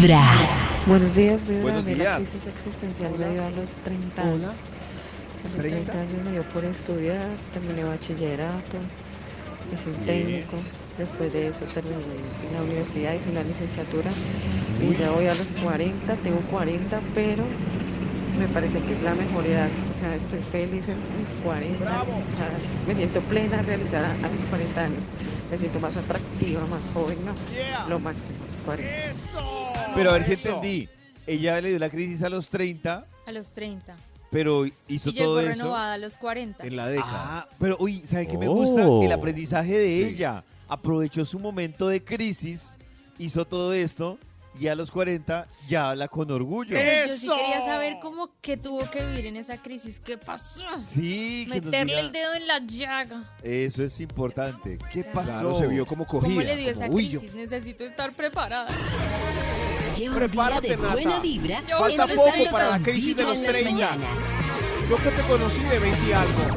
Vibra. Buenos días, Vibra. Buenos mí La días. crisis existencial me dio a los 30 años. A los 30 años me dio por estudiar, terminé bachillerato, hice un Bien. técnico. Después de eso terminé en la universidad, hice una licenciatura y ya voy a los 40, tengo 40, pero me parece que es la mejor edad. O sea, estoy feliz en mis 40. O sea, me siento plena, realizada a mis 40 años. Me siento más atractiva, más joven, ¿no? Lo máximo, los 40. Pero a ver si entendí. Ella le dio la crisis a los 30, A los 30. pero hizo Y llegó todo eso. renovada a los 40. En la década. Ah, pero uy, ¿sabe qué me Oh. gusta? El aprendizaje de Sí. ella. Aprovechó su momento de crisis, hizo todo esto y a los 40 ya habla con orgullo. Pero yo sí quería saber cómo que tuvo que vivir en esa crisis. ¿Qué pasó? Sí, que Meterle diga- el dedo en la llaga. Eso es importante. ¿Qué pasó? Claro, se vio como ¿Cómo cogida. le dio esa como, uy, yo- crisis? Necesito estar preparada. Lleva un día Prepárate, de Nata. buena vibra. Yo- Falta poco para la crisis de los en las 30. mañanas. Yo que te conocí de 20 y algo.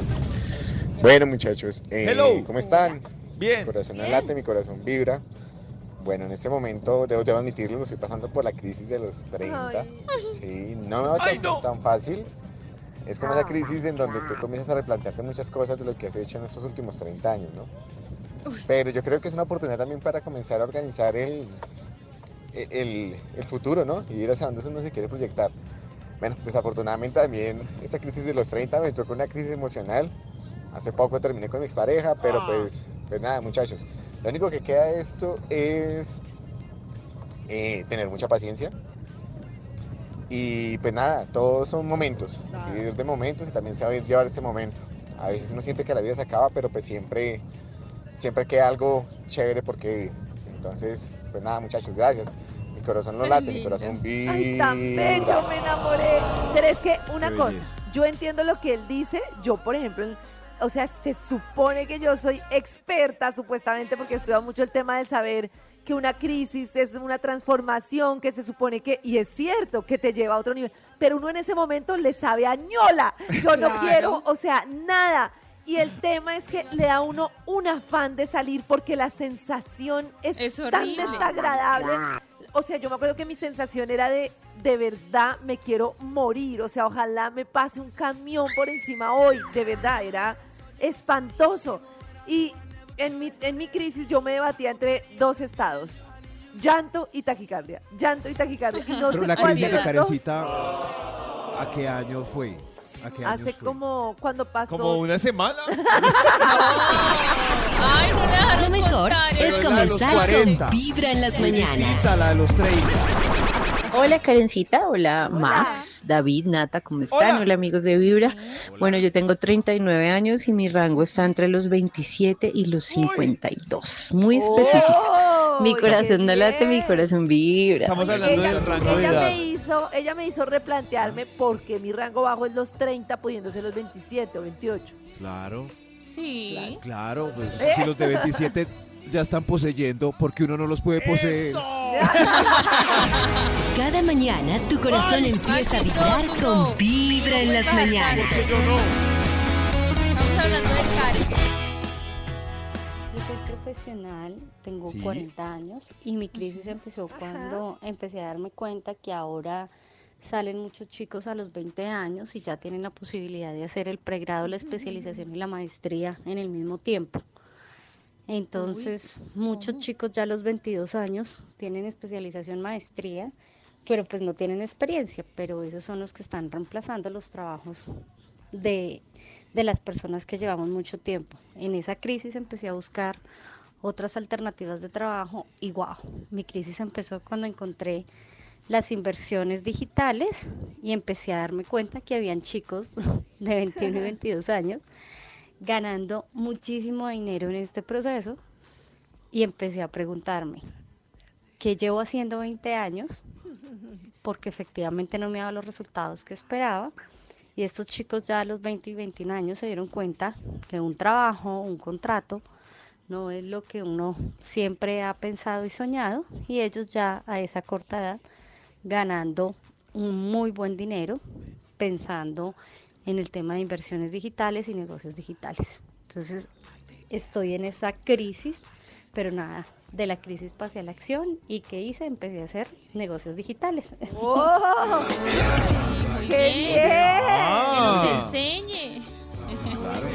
Bueno, muchachos, eh, Hello. ¿cómo están? Mi Bien. corazón no late, mi corazón vibra. Bueno, en este momento, debo, debo admitirlo, lo estoy pasando por la crisis de los 30. Sí, no me va a Ay, ser no. tan fácil. Es como esa crisis en donde tú comienzas a replantearte muchas cosas de lo que has hecho en estos últimos 30 años, ¿no? Pero yo creo que es una oportunidad también para comenzar a organizar el, el, el futuro, ¿no? Y ir hacia donde uno se quiere proyectar. Bueno, desafortunadamente también esta crisis de los 30 me entró con una crisis emocional. Hace poco terminé con mi expareja, pero pues, pues nada, muchachos. Lo único que queda de esto es eh, tener mucha paciencia. Y pues nada, todos son momentos. Vivir de momentos y también saber llevar ese momento. A veces uno siente que la vida se acaba, pero pues siempre, siempre queda algo chévere porque vivir. Entonces, pues nada, muchachos, gracias. Mi corazón no late, mi corazón vibra. Ay, tan bello, me enamoré. Pero es que una Qué cosa, belleza. yo entiendo lo que él dice. Yo, por ejemplo, en- o sea, se supone que yo soy experta, supuestamente, porque he estudiado mucho el tema del saber que una crisis es una transformación que se supone que, y es cierto, que te lleva a otro nivel. Pero uno en ese momento le sabe a ñola. Yo no quiero, o sea, nada. Y el tema es que le da a uno un afán de salir porque la sensación es, Es tan desagradable. O sea, yo me acuerdo que mi sensación era de, de verdad, me quiero morir. O sea, ojalá me pase un camión por encima hoy. De verdad, era espantoso. Y en mi, en mi crisis yo me debatía entre dos estados. Llanto y taquicardia. Llanto y taquicardia. Y no Pero sé la cuál crisis de de. Karencita, ¿a qué año fue? ¿A qué años Hace fue? como cuando pasó. Como una semana. Ay, no me dejaron Lo mejor contar, es pero la de los comenzar 40. con Vibra en las mañanas. distinta a la de los 30. Hola Karencita, hola, Hola. Max, David, Nata, ¿cómo están? Hola. Hola, amigos de Vibra. Bueno, yo tengo 39 años y mi rango está entre los 27 y los 52. Muy específico. ¡Oh! mi ¡Qué corazón no late, mi corazón vibra. Estamos hablando ella, del rango de ella edad. me hizo, ella me hizo replantearme porque mi rango bajo es los 30, pudiéndose los 27 o 28. Claro, Sí. claro. pues, si los de 27 ya están poseyendo, porque uno no los puede poseer? Cada mañana tu corazón empieza a vibrar no. con Vibra en las mañanas. dejar Estamos hablando de Cari. Yo soy profesional, tengo Sí. 40 años y mi crisis empezó cuando empecé a darme cuenta que ahora salen muchos chicos a los 20 años y ya tienen la posibilidad de hacer el pregrado, la especialización y la maestría en el mismo tiempo. Entonces, muchos chicos ya a los 22 años tienen especialización, maestría, pero pues no tienen experiencia, pero esos son los que están reemplazando los trabajos de, de las personas que llevamos mucho tiempo. En esa crisis empecé a buscar otras alternativas de trabajo y wow, mi crisis empezó cuando encontré las inversiones digitales y empecé a darme cuenta que habían chicos de 21 y 22 años ganando muchísimo dinero en este proceso y empecé a preguntarme, ¿qué llevo haciendo 20 años? Porque efectivamente no me dado los resultados que esperaba. Y estos chicos ya a los 20 y 21 años se dieron cuenta que un trabajo, un contrato, no es lo que uno siempre ha pensado y soñado. Y ellos ya a esa corta edad ganando un muy buen dinero, pensando en el tema de inversiones digitales y negocios digitales. Entonces, estoy en esa crisis, pero nada, De la crisis pasé a la acción y ¿qué hice? Empecé a hacer negocios digitales. ¡Oh! Sí, muy ¡Qué bien. bien! Que nos Ah. enseñe.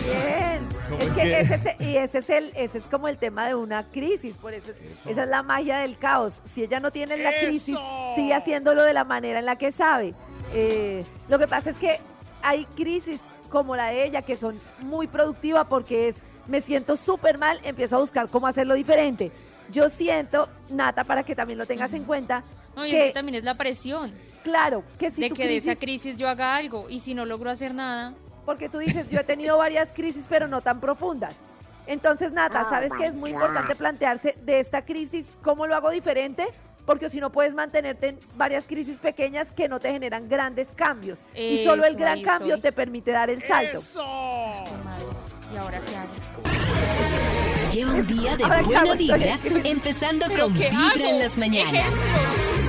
Bien. ¿Cómo Es es que, que- Ese, es, y ese es el, ese es como el tema de una crisis, por eso, es- esa es la magia del caos. Si ella no tiene la crisis, sigue haciéndolo de la manera en la que sabe. Eh, lo que pasa es que hay crisis como la de ella que son muy productivas porque es me siento súper mal, empiezo a buscar cómo hacerlo diferente. Yo siento, Nata, para que también lo tengas en cuenta, No, y que, que también es la presión claro, que si de tu que de esa crisis- crisis yo haga algo y si no logro hacer nada, Porque tú dices, yo he tenido varias crisis, pero no tan profundas. Entonces, Nata, ¿sabes que es muy importante plantearse de esta crisis cómo lo hago diferente? Porque si no puedes mantenerte en varias crisis pequeñas que no te generan grandes cambios. y solo el Eso, gran cambio estoy. te permite dar el salto. Qué madre. ¿Y ahora qué hago? Lleva un día de Ahora, ¿qué buena vibra, empezando ¿Pero con Vibra hago? en las mañanas. Ejemplo.